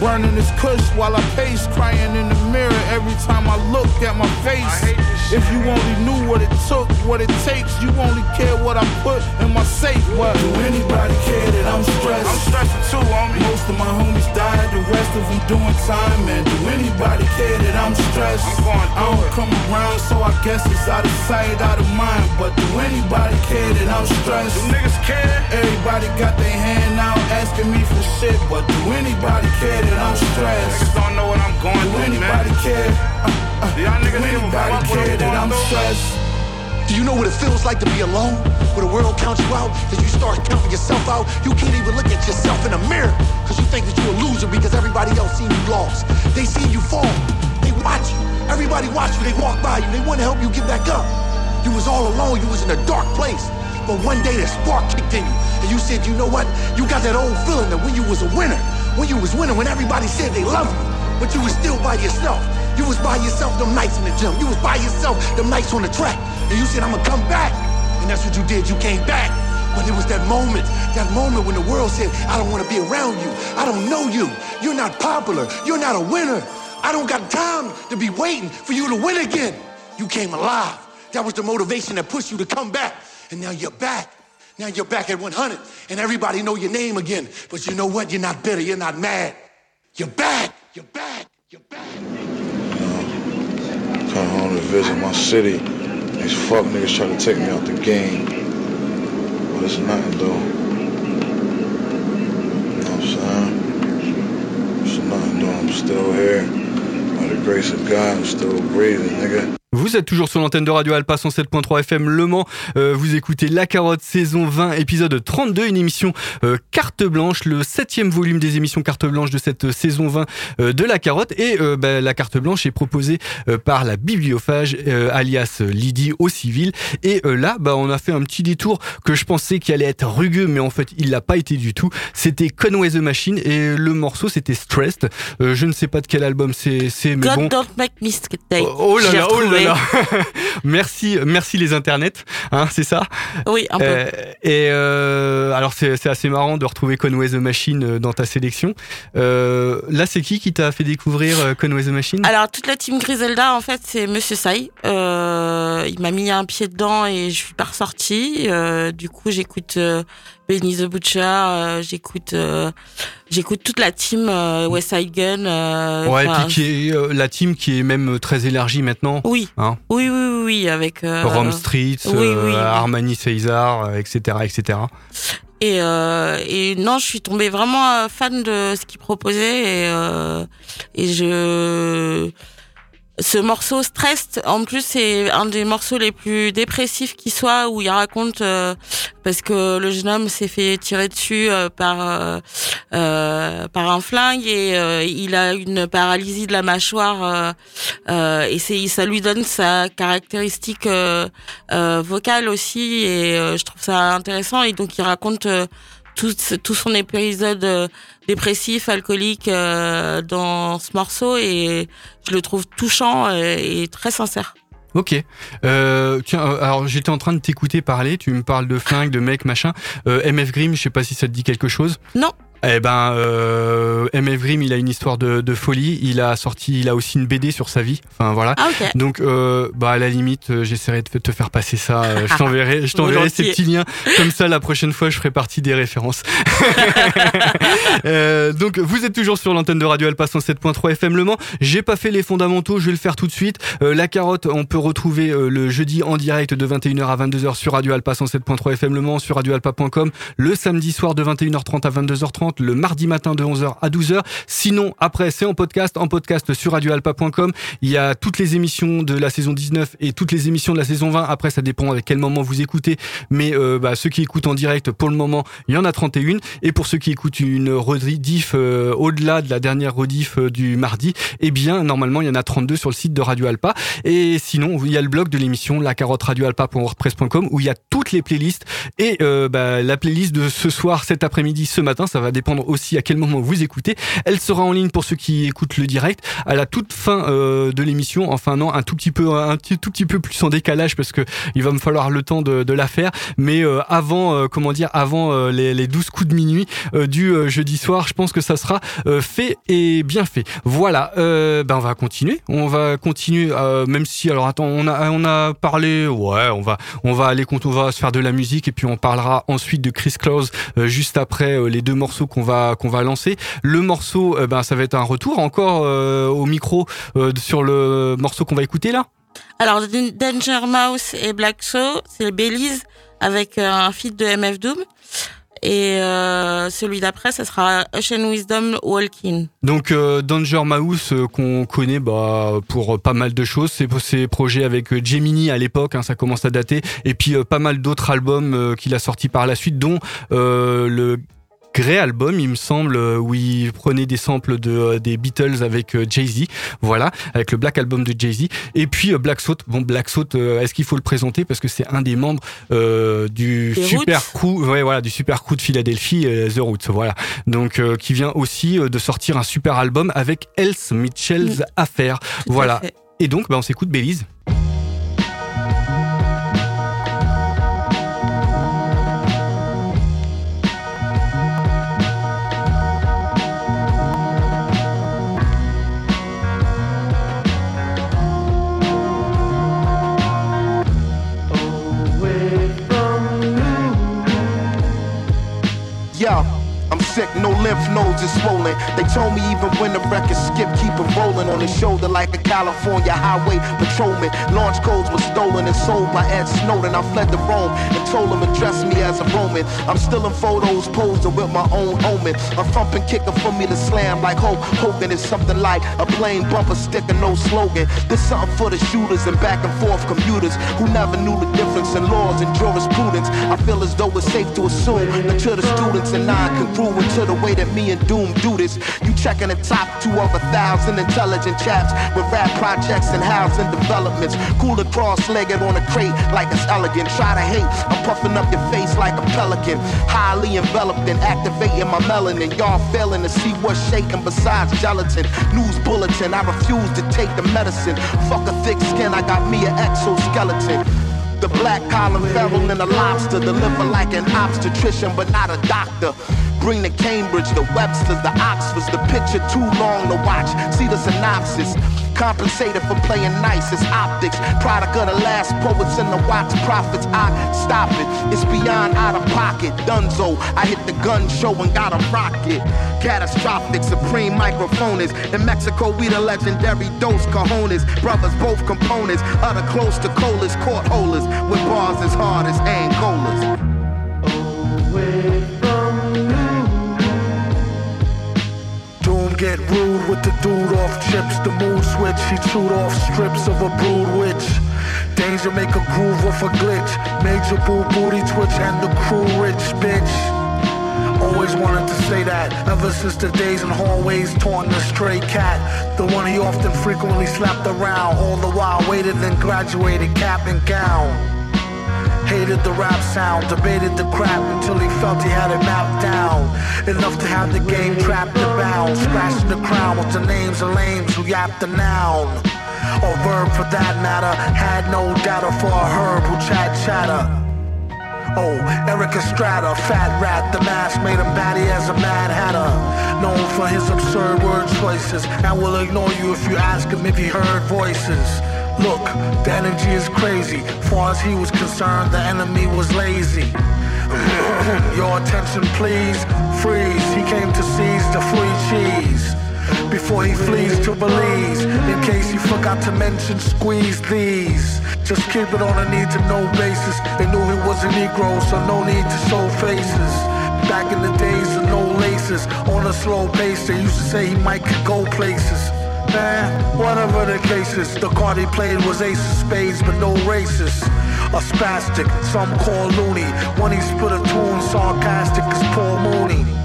Burning this kush while I pace, crying in the mirror every time I look at my face. I hate this shit. If you only knew what it took, what it takes, you only care what I put in my safe. But do anybody care that I'm stressed? I'm stressing too, homie. Most of my homies died, the rest of them doing time. Man, do anybody care that I'm stressed? I'm going I don't come around, so I guess it's out of sight, out of mind. But do anybody care that I'm stressed? Do niggas care? Everybody got their hand out asking me for shit, but do anybody care that I'm stressed? Niggas don't know what I'm going Do through, anybody man. care? Uh, uh, Do y'all niggas give anybody care that I'm stressed? Do you know what it feels like to be alone? Where the world counts you out, that you start counting yourself out. You can't even look at yourself in the mirror, cause you think that you're a loser because everybody else seen you lost. They seen you fall. They watch you. Everybody watch you. They walk by you. They want to help you get back up. You was all alone. You was in a dark place. But one day that spark kicked in you, and you said, you know what? You got that old feeling that when you was a winner, when you was winning, when everybody said they love you, but you was still by yourself. You was by yourself them nights in the gym. You was by yourself them nights on the track. And you said, I'm gonna come back. And that's what you did. You came back. But it was that moment, that moment when the world said, I don't wanna be around you. I don't know you. You're not popular. You're not a winner. I don't got time to be waiting for you to win again. You came alive. That was the motivation that pushed you to come back. And now you're back. Now you're back at 100 and everybody know your name again. But you know what? You're not bitter. You're not mad. You're back. You're back. You're back. Come home to visit my city. These fuck niggas try to take me out the game. But it's nothing though. You know what I'm saying? It's nothing though. I'm still here. By the grace of God, I'm still breathing, nigga. Vous êtes toujours sur l'antenne de Radio Alpa 107.3 FM Le Mans. Euh, vous écoutez La Carotte saison 20 épisode 32, une émission euh, carte blanche, le septième volume des émissions carte blanche de cette saison 20 euh, de La Carotte. Et euh, bah, la carte blanche est proposée euh, par la bibliophage euh, alias Lydie au civil. Et euh, là, bah, on a fait un petit détour que je pensais qu'il allait être rugueux, mais en fait il l'a pas été du tout. C'était Conway the Machine et le morceau c'était Stressed. Euh, je ne sais pas de quel album c'est, mais God bon. don't make mistake. Oh là J'ai là, oh là merci, merci les internets, hein, c'est ça? Oui, un peu. Euh, et euh, alors c'est assez marrant de retrouver Conway the Machine euh, dans ta sélection. Euh, là, c'est qui qui t'a fait découvrir Conway the Machine? Alors toute la team Griselda en fait c'est Monsieur Sai. Euh, il m'a mis un pied dedans et je suis pas ressortie. Euh, du coup j'écoute euh, Benny the Butcher, euh, j'écoute euh, j'écoute toute la team West Side Gun. Ouais, et puis qui est euh, la team qui est même très élargie maintenant. Oui. Hein Oui oui oui, oui avec Rome Street, oui, oui, oui. Armani César, etc., etc. Et, euh, et non, je suis tombée vraiment fan de ce qu'il proposait et, euh, et je ce morceau Stressed, en plus, c'est un des morceaux les plus dépressifs qui soit, où il raconte euh, parce que le jeune homme s'est fait tirer dessus euh, par euh, euh, par un flingue et euh, il a une paralysie de la mâchoire euh, et c'est ça lui donne sa caractéristique vocale aussi et je trouve ça intéressant. Et donc il raconte tout, tout son épisode euh, dépressif, alcoolique euh, dans ce morceau et je le trouve touchant et, et très sincère. Ok. Euh, tiens, euh, alors j'étais en train de t'écouter parler. Tu me parles de flingue, de mec, machin. Euh, MF Grimm, je sais pas si ça te dit quelque chose. Non. Eh ben, euh, MF Grimm, il a une histoire de, de folie. Il a sorti, il a aussi une BD sur sa vie. Enfin voilà. Ah, ok. Donc, euh, bah à la limite, euh, j'essaierai de te faire passer ça. euh, je t'enverrai, je t'enverrai ces petits liens. Comme ça, la prochaine fois, je ferai partie des références. Euh, donc, vous êtes toujours sur l'antenne de Radio Alpa 107.3 FM Le Mans. J'ai pas fait les fondamentaux, je vais le faire tout de suite. La carotte, on peut retrouver le jeudi en direct de 21h à 22h sur Radio Alpa 107.3 FM Le Mans, sur radioalpa.com, le samedi soir de 21h30 à 22h30, le mardi matin de 11h à 12h. Sinon, après, c'est en podcast, en podcast sur radioalpa.com. Il y a toutes les émissions de la saison 19 et toutes les émissions de la saison 20. Après, ça dépend à quel moment vous écoutez. Mais euh, bah, ceux qui écoutent en direct, pour le moment, il y en a 31. Et pour ceux qui écoutent une rediff euh, au-delà de la dernière rediff euh, du mardi, eh bien, normalement, il y en a 32 sur le site de Radio Alpa. Et sinon, il y a le blog de l'émission, la carotte radioalpa.wordpress.com, où il y a toutes les playlists. Et bah, la playlist de ce soir, cet après-midi, ce matin, ça va dépendre aussi à quel moment vous écoutez. Elle sera en ligne pour ceux qui écoutent le direct à la toute fin euh, de l'émission. Enfin non, un tout petit peu, un tout petit peu plus en décalage parce que il va me falloir le temps de, la faire. Mais euh, avant, euh, comment dire, avant les, les 12 coups de minuit du jeudi soir, je pense que ça sera fait et bien fait. Voilà, ben on va continuer. On va continuer, même si alors attends, on a on a parlé, ouais, on va on va aller on va se faire de la musique et puis on parlera ensuite de Chris Claus juste après les deux morceaux qu'on va qu'on va lancer. Le morceau, euh, ben ça va être un retour encore euh, au micro euh, sur le morceau qu'on va écouter là. Alors Danger Mouse et Black Show, c'est Belize avec un feat de MF Doom. Et euh, celui d'après, ça sera Ocean Wisdom Walking. Donc euh, Danger Mouse euh, qu'on connaît bah, pour pas mal de choses, c'est ses projets avec Gemini à l'époque, hein, ça commence à dater, et puis pas mal d'autres albums qu'il a sortis par la suite, dont le Grey album, il me semble, euh, où il prenait des samples de euh, des Beatles avec euh, Jay-Z, voilà, avec le Black album de Jay-Z, et puis Black Thought. Bon, Black euh, est-ce qu'il faut le présenter? Parce que c'est un des membres euh, du super Roots. crew, ouais, voilà, du super crew de Philadelphie, The Roots, voilà. Donc euh, qui vient aussi de sortir un super album avec Else Mitchell's Affair, voilà. fait. Et donc, bah, on s'écoute Belize. Sick, no lymph nodes is swollen. They told me even when the record skip, keep it rolling on his shoulder like a California highway patrolman. Launch codes were stolen and sold by Ed Snowden. I fled to Rome and told him address me as a Roman. I'm still in photos posing with my own omen. A thumping kicker for me to slam like Hulk Hogan is something like a plain bumper sticker, no slogan. This something for the shooters and back and forth commuters who never knew the difference in laws and jurisprudence. I feel as though it's safe to assume that to the students and non-congruent to the way that me and Doom do this. You checking the top two of a thousand intelligent chaps with rap projects and housing developments. Cooler cross-legged on a crate like it's elegant. Try to hate, I'm puffing up your face like a pelican. Highly enveloped and activating my melanin. Y'all failing to see what's shaking besides gelatin. News bulletin, I refuse to take the medicine. Fuck a thick skin, I got me an exoskeleton. The black collar feral and a lobster deliver like an obstetrician, but not a doctor. Bring the Cambridge, the Websters, the Oxfords, the picture too long to watch. See the synopsis. Compensated for playing nice, it's optics. Product of the last poets and the wax prophets. I stop it, it's beyond out of pocket. Dunzo, I hit the gun show and got a rocket. Catastrophic, supreme microphones. In Mexico, we the legendary Dos Cajones. Brothers, both components. Utter close to colas, court holders. With bars as hard as Angolas. Get rude with the dude off chips. The mood switch, he chewed off strips of a brood witch. Danger make a groove off a glitch. Major boo booty twitch and the crew rich bitch. Always wanted to say that ever since the days in hallways torn the stray cat. The one he often frequently slapped around, all the while waited and graduated cap and gown. Hated the rap sound, debated the crap until he felt he had it mapped down. Enough to have the game trapped and bound. Scratching the crown with the names of lames who yapped the noun. Or verb for that matter. Had no data for a herb who chat chatter. Oh, Erik Estrada, fat rat, the mask made him batty as a mad hatter. Known for his absurd word choices, and will ignore you if you ask him if he heard voices. Look, the energy is crazy. Far as he was concerned, the enemy was lazy. Your attention, please. Freeze. He came to seize the free cheese. Before he flees to Belize, in case you forgot to mention, squeeze these. Just keep it on a need to know basis. They knew he was a Negro, so no need to show faces. Back in the days of no laces, on a slow pace, they used to say he might could go places. Man, whatever the case is, the card he played was ace of spades, but no races. A spastic, some call loony. When he split a tune, sarcastic as Paul Mooney.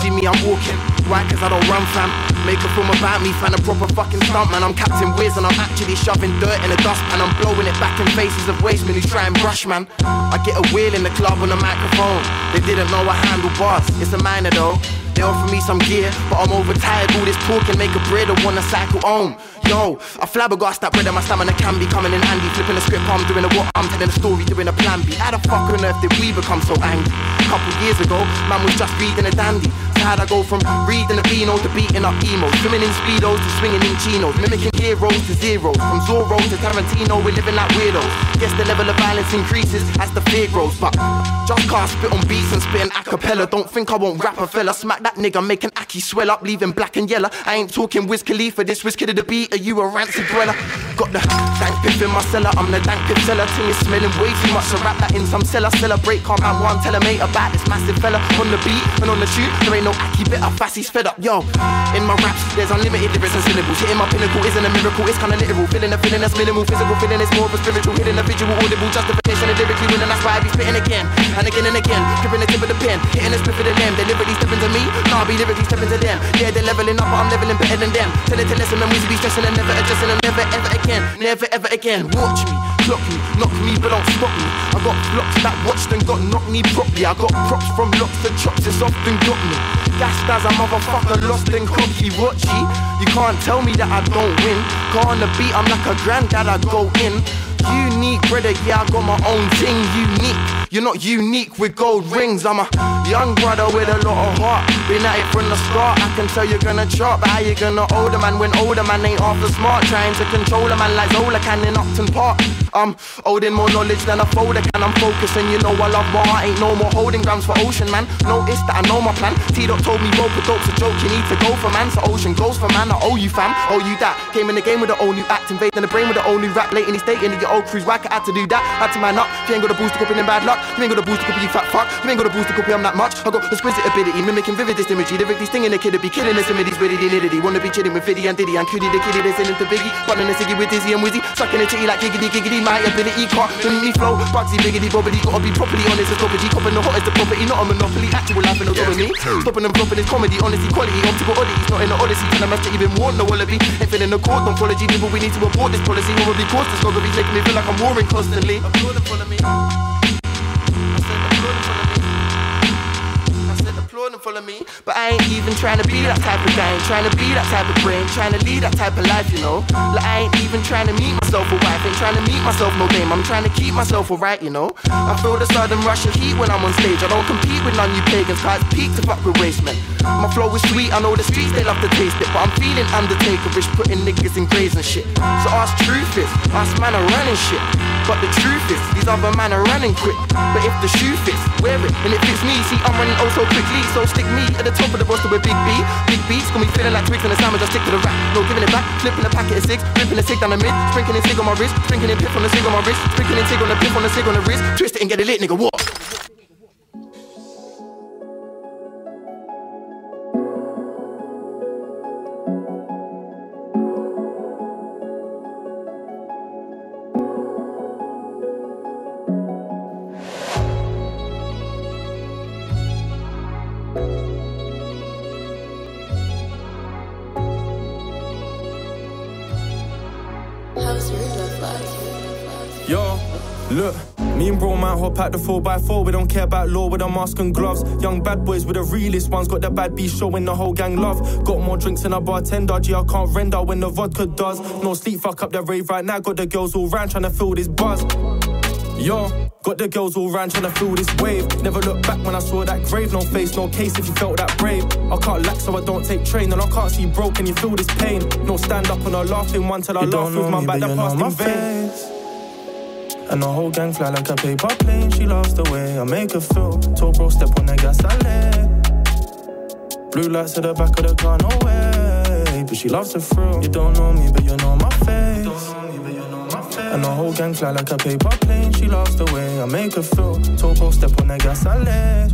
See me, I'm walking. Why? Cause I don't run, fam. Make a film about me, find a proper fucking stunt, man. I'm Captain Wiz and I'm actually shoving dirt in the dust, and I'm blowing it back in faces of wastemen who try and brush, man. I get a wheel in the club on the microphone. They didn't know I handle bars. It's a minor though. They offer me some gear, but I'm overtired. All this talking make a bread. I wanna cycle home. Yo, I flabbergasted that and my stamina can be coming in handy. Flipping the script, I'm doing a what? I'm telling a story, doing a plan B. How the fuck on earth did we become so angry? A couple years ago, man was just reading a dandy. So how'd I go from reading a Beano to beating up emo? Swimming in speedos to swinging in chinos, mimicking heroes to zeros. From Zorro to Tarantino, we're living like weirdos. Guess the level of violence increases as the fear grows, but just can't spit on beats and spit an acapella. Don't think I won't rap a fella. Smack that nigga, make an Aki swell up, leaving black and yellow. I ain't talking Wiz Khalifa, this Wiz Kid of the beat. You a rancid dweller? Got the dank piff in my cellar, I'm the dank piff seller. Ting is smelling way too much to wrap that in some cellar. Celebrate, calm man, one tell a mate about this massive fella on the beat and on the shoot. There ain't no Aki bit of fassy's fed up, yo. In my raps, there's unlimited lyrics and syllables. Hitting my pinnacle isn't a miracle, it's kinda literal. Feeling a feeling that's minimal, physical feeling is more of a spiritual. Hidden a visual, audible justification and lyrically winning. That's why I be spitting again and again and again. Gripping the tip of the pen, hitting the split of the them. They lyrically stepping to me, nah, I be lyrically stepping to them. Yeah, they're leveling up, but I'm leveling better than them. Tell it to listen, and we should be stressing and never adjusting and never ever again, never ever again. Watch me, clock me, knock me, but don't stop me. I got blocks that watched and got knocked me properly. I got props from locks to chops, it's often got me. Gassed as a motherfucker, lost and cocky. Watchy, you can't tell me that I don't win. Got on the beat, I'm like a granddad, I go in. Unique, brother, yeah, I got my own thing. Unique, you're not unique with gold rings. I'm a young brother with a lot of heart. Been at it from the start. I can tell you're gonna chop, but how you gonna older man when older man ain't half the smart? Trying to control a man like Zola can in Upton Park. I'm holding more knowledge than a folder can. I'm focusing, you know I love my heart. Ain't no more holding grams for ocean, man. Notice that I know my plan. T Dot told me rope a a joke. You need to go for man. So ocean goes for man. I owe you fam. Owe you that. Came in the game with the old new act, invading the brain with the old new rap. Lately stating that your old crew's whack. I had to do that. Had to man up. If you ain't got a booster copy, then bad luck. You ain't got a booster copy, you fat fuck. You ain't got a booster copy, I'm that much. I got exquisite ability, mimicking vivid imagery. Lyrically stinging the kid to be killing the similes, witty nitty. Wanna be chilling with Fiddy and Diddy and Cuddy the kiddie, they sending to Biggie. Button the ciggy with Dizzy and Wizzy. Sucking the titty like giggity giggity. My ability can't limit me flow. Bugsy biggity bobbity. Gotta be properly honest as property. Copping the hottest the property, not a monopoly. Actual life and autonomy. Stopping and flopping is comedy, honesty, quality. Optical oddities, not in the odyssey. Can I match even want no wallaby? Ain't feeling the court, don't follow G people. We need to abort this policy. Horribly cause this gonna be making me feel like I'm warring constantly. Follow me. Full of me. But I ain't even trying to be that type of guy. Trying to be that type of brain. Trying to lead that type of life, you know. Like I ain't even trying to meet myself a wife. Ain't trying to meet myself no dame. I'm trying to keep myself alright, you know. I feel the sudden rush of heat when I'm on stage. I don't compete with none you pagans. Cause it's peak to fuck with waste, man. My flow is sweet. I know the streets they love to taste it. But I'm feeling Undertaker-ish, putting niggas in graves and shit. So ask truth is, ask man are running shit. But the truth is, these other man are running quick. But if the shoe fits, wear it, and it fits me. See, I'm running oh so quickly, so stick me at the top of the roster with big B. Big beats, got me feeling like twigs on the sandwich, just stick to the rap. No giving it back, flipping a packet of six, ripping a cig down the mid, sprinkling cig on my wrist, sprinkling pip on the cig on my wrist, sprinkling cig on the pip on the cig on the wrist, twist it and get it lit, nigga, what? Yo, look. Me and bro might hop out the 4x4. We don't care about law with a mask and gloves. Young bad boys with the realest ones. Got the bad B showing the whole gang love. Got more drinks than a bartender. G, I can't render when the vodka does. No sleep, fuck up the rave right now. Got the girls all round trying to feel this buzz. Yo, got the girls all round trying to feel this wave. Never looked back when I saw that grave. No face, no case if you felt that brave. I can't lack, so I don't take train. And I can't see broke, and you feel this pain? No stand up on a laughing one till I You laugh with my me, back that passed in my vain. face. And the whole gang fly like a paper plane. She loves the way I make her feel. Told bro, step on the gas, I let. Blue lights at the back of the car, no way. But she loves the thrill. You don't know me, but you know my face. And the whole gang fly like a paper plane. She loves the way I make her feel. Bro, step on the gas, I.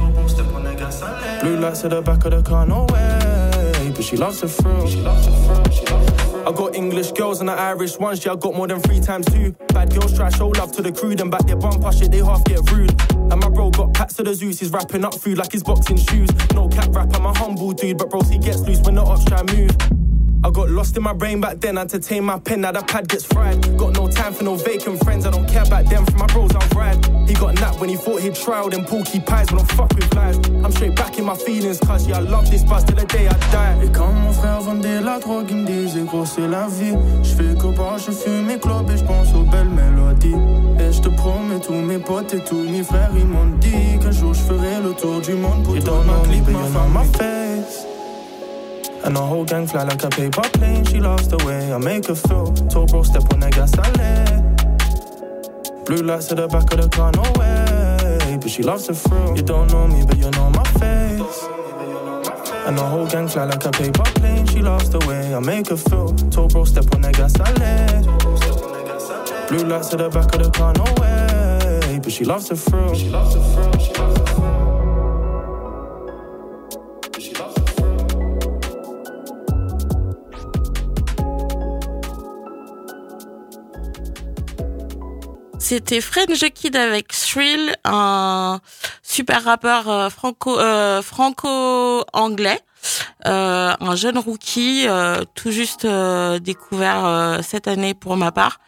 Blue lights at the back of the car, no way. But she loves the thrill. She loves the thrill. She loves. I got English girls and the Irish ones, yeah, I got more than three times two. Bad girls try show love to the crew, then back their bumper shit, they half get rude. And my bro got packs to the Zeus, he's wrapping up food like he's boxing shoes. No cap rap, I'm a humble dude, but bro, he gets loose when the ops try move. I got lost in my brain back then, entertain my pen, now the pad gets fried. Got no time for no vacant friends, I don't care about them, for my bros I'll ride. He got napped when he thought he'd try all them porky pies, but don't fuck with lies. I'm straight back in my feelings, cause yeah, I love this buzz till the day I die. Et quand mon frère vendait la drogue, il me disait gros c'est la vie. Je fais que boire, je fume mes clopes et je pense aux belles mélodies. Et je te promets, tous mes potes et tous mes frères, ils m'ont dit qu'un jour je ferai le tour du monde pour toi, ma clip, ma femme, ma face. And the whole gang fly like a paper plane. She loves the way I make her feel. Told bro, step on the gas, I. Blue lights at the back of the car, no way. But she loves the thrill. You don't know me, but you know my face. And the whole gang fly like a paper plane. She loves the way I make her feel. Told bro, step on the gas, I. Blue lights at the back of the car, no way. But she loves the thrill. She loves the thrill. She loves the thrill. C'était French Kid avec Thrill, un super rappeur euh, franco euh, franco-anglais, euh, un jeune rookie euh, tout juste euh, découvert euh, cette année pour ma part,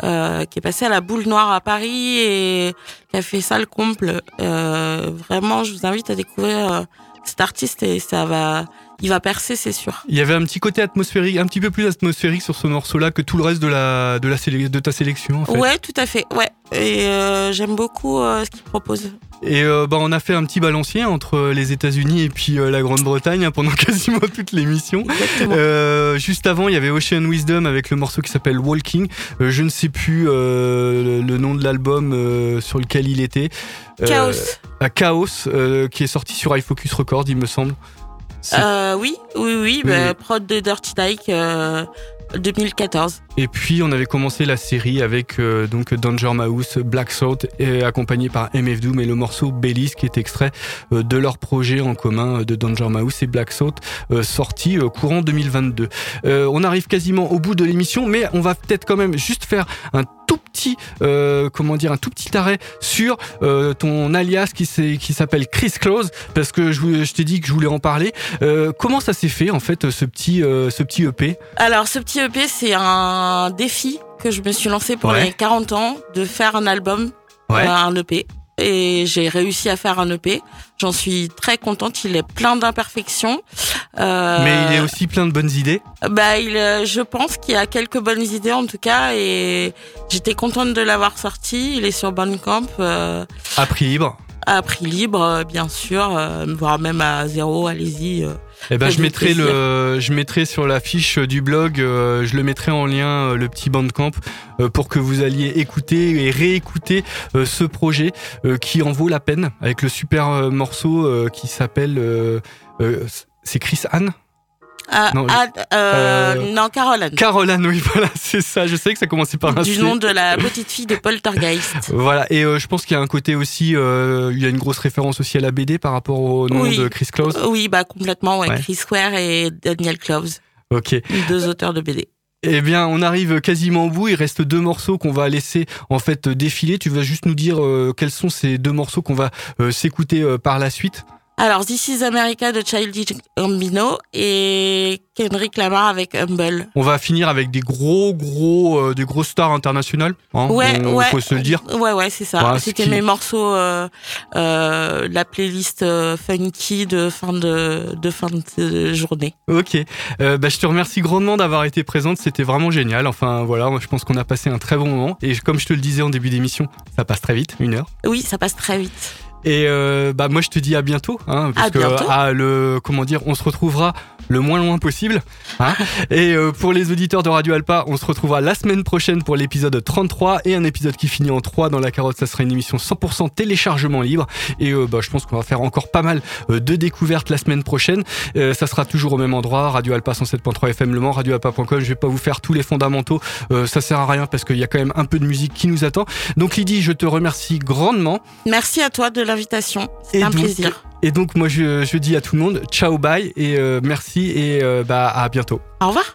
qui est passé à la Boule Noire à Paris et qui a fait ça le comble. Vraiment, je vous invite à découvrir cet artiste et ça va, il va percer, c'est sûr. Il y avait un petit côté atmosphérique, un petit peu plus atmosphérique sur ce morceau-là que tout le reste de la de la de ta sélection. En fait. Ouais, tout à fait. Ouais, et euh, j'aime beaucoup euh, ce qu'il propose. Et euh, bah, on a fait un petit balancier entre les États-Unis et puis euh, la Grande-Bretagne hein, pendant quasiment toute l'émission. Euh, juste avant, il y avait Ocean Wisdom avec le morceau qui s'appelle Walking. Euh, je ne sais plus euh, le, le nom de l'album euh, sur lequel il était. Euh, Chaos. à Chaos, euh, qui est sorti sur iFocus Records, il me semble. Euh, oui, oui, oui, bah, oui. prod de Dirty Dyke euh, 2014. Et puis on avait commencé la série avec euh, donc Danger Mouse, Black Salt, et accompagné par MF Doom et le morceau Bellis qui est extrait euh, de leur projet en commun euh, de Danger Mouse et Black Salt euh, sorti euh, courant 2022. Euh, on arrive quasiment au bout de l'émission, mais on va peut-être quand même juste faire un petit euh, comment dire un tout petit arrêt sur euh, ton alias qui s'appelle Chris Close parce que je, t'ai dit que je voulais en parler. Euh, comment ça s'est fait en fait ce petit ce petit EP Alors, ce petit EP, c'est un défi que je me suis lancé pour Ouais. les 40 ans de faire un album, Ouais. un EP. Et j'ai réussi à faire un EP. J'en suis très contente. Il est plein d'imperfections. Euh, Mais il est aussi plein de bonnes idées. Bah, il, euh, je pense qu'il a quelques bonnes idées en tout cas, et j'étais contente de l'avoir sorti. Il est sur Bandcamp. Euh, À prix libre. à prix libre, bien sûr, euh, voire même à zéro, allez-y. Euh, Eh ben, je mettrai plaisir. le, je mettrai sur la fiche du blog, euh, je le mettrai en lien euh, le petit bandcamp euh, pour que vous alliez écouter et réécouter euh, ce projet euh, qui en vaut la peine avec le super euh, morceau euh, qui s'appelle, euh, euh, c'est Chris Anne? Ah, Non, ah, euh, euh, non, Caroline. Caroline, oui, voilà, c'est ça. Je sais que ça commençait par un du nom de la petite fille de Poltergeist. Voilà, et euh, je pense qu'il y a un côté aussi, euh, il y a une grosse référence aussi à la BD par rapport au nom Oui. de Chris Claus. Oui, bah complètement, ouais. Ouais. Chris Ware et Daniel Cloves, Ok. deux auteurs de BD. Eh bien, on arrive quasiment au bout. Il reste deux morceaux qu'on va laisser en fait défiler. Tu vas juste nous dire euh, quels sont ces deux morceaux qu'on va euh, s'écouter euh, par la suite. Alors, This is America de Childish Gambino et Kendrick Lamar avec Humble. On va finir avec des gros, gros, euh, des grosses stars internationales. hein. Ouais, on, ouais. Faut se le dire. Ouais, ouais, c'est ça. Voilà, C'était qui- mes morceaux, euh, euh, la playlist funky de fin de, de fin de journée. Ok. Bah, je te remercie grandement d'avoir été présente. C'était vraiment génial. Enfin, voilà, moi, je pense qu'on a passé un très bon moment. Et comme je te le disais en début d'émission, ça passe très vite, une heure. Oui, ça passe très vite. Et euh, bah moi je te dis à bientôt, hein, parce À que bientôt. ah, le comment dire, on se retrouvera le moins loin possible. Hein. et euh, pour les auditeurs de Radio Alpa, on se retrouvera la semaine prochaine pour l'épisode 33 et un épisode qui finit en 3 dans la carotte. Ça sera une émission 100% téléchargement libre. Et euh, bah, je pense qu'on va faire encore pas mal euh, de découvertes la semaine prochaine. Euh, ça sera toujours au même endroit, Radio Alpa 107.3 FM Le Mans, radioalpa.com. Je vais pas vous faire tous les fondamentaux, euh, ça sert à rien parce qu'il y a quand même un peu de musique qui nous attend. Donc Lydie, je te remercie grandement. Merci à toi de l'invitation. C'était un donc, plaisir. Et donc moi je, je dis à tout le monde ciao bye et euh, merci et euh, bah à bientôt. Au revoir.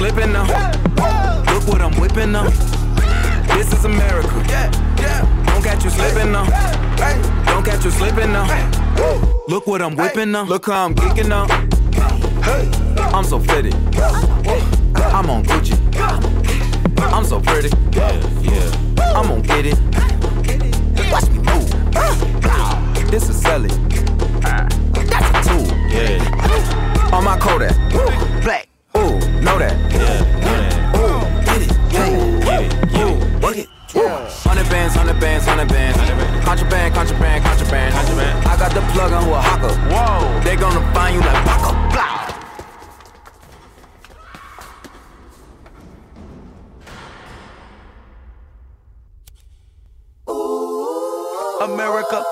slipping now. Look what I'm whipping now. This is America. Don't catch you slipping now. Don't catch you slipping now. Look what I'm whipping up. Look how I'm kicking up. I'm so pretty. I'm on Gucci. I'm so pretty. I'm gonna get it. Watch me move. This is Sally. That's a tool. Yeah. On my Kodak. Black. Ooh, know that. Yeah. Ooh, get it. Yeah. Get it. Ooh, work it. Hundred bands, hundred bands, hundred bands. Contraband, contraband, contraband. Contraband. I got the plug on who a hawker. Whoa. They gonna find you like Paco. Blah. America.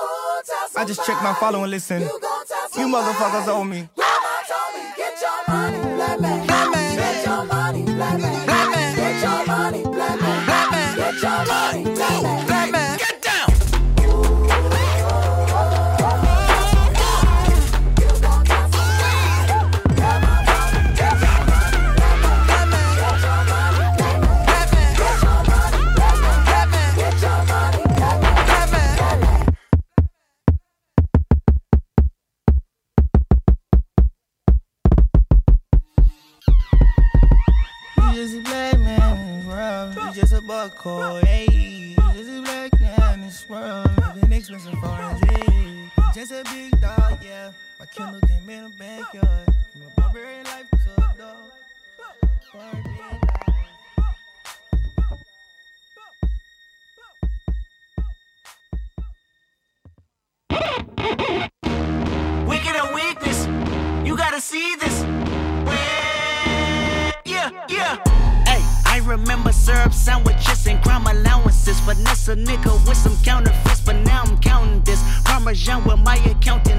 I just checked my follow and listen. You motherfuckers owe me. Get your money, buckhole, hey. Just a black man in this world. Living expensive foreign. Just a big dog, yeah. My Kindle came in the backyard. A nigga with some counterfeits, but now I'm counting this. Parmesan where my accountant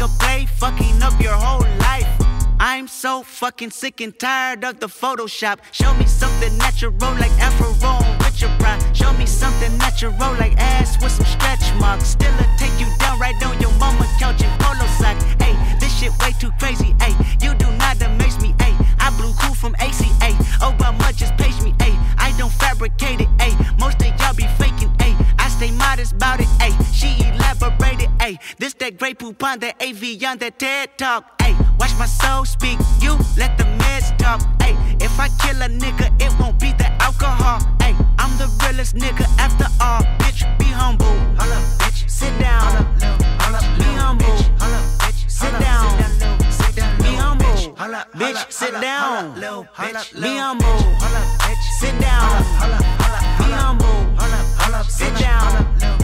a play, fucking up your whole life. I'm so fucking sick and tired of the Photoshop. Show me something natural like Afro with your pride. Show me something natural like ass with some stretch marks. Still a take you down right on your mama couch in polo sock. Hey, this shit way too crazy. Hey, you do not amaze me. Hey, I blew cool from ACA. Oh, but Obama just page me. Hey, I don't fabricate it. Hey, most of y'all be faking. Hey, I stay modest about it. Hey, she elaborated. Hey, this that great poop on that AV on that TED talk. Hey, watch my soul speak. You let the meds talk. Hey, if I kill a nigga, it won't be the alcohol. Hey, I'm the realest nigga after all. Bitch, be humble. Hold up, bitch. Sit down. Hold up, little, hold up, Be humble. Hullo, bitch. Sit down. Be humble. Holla, bitch, sit down. Be humble. Sit down. Be humble. Sit down.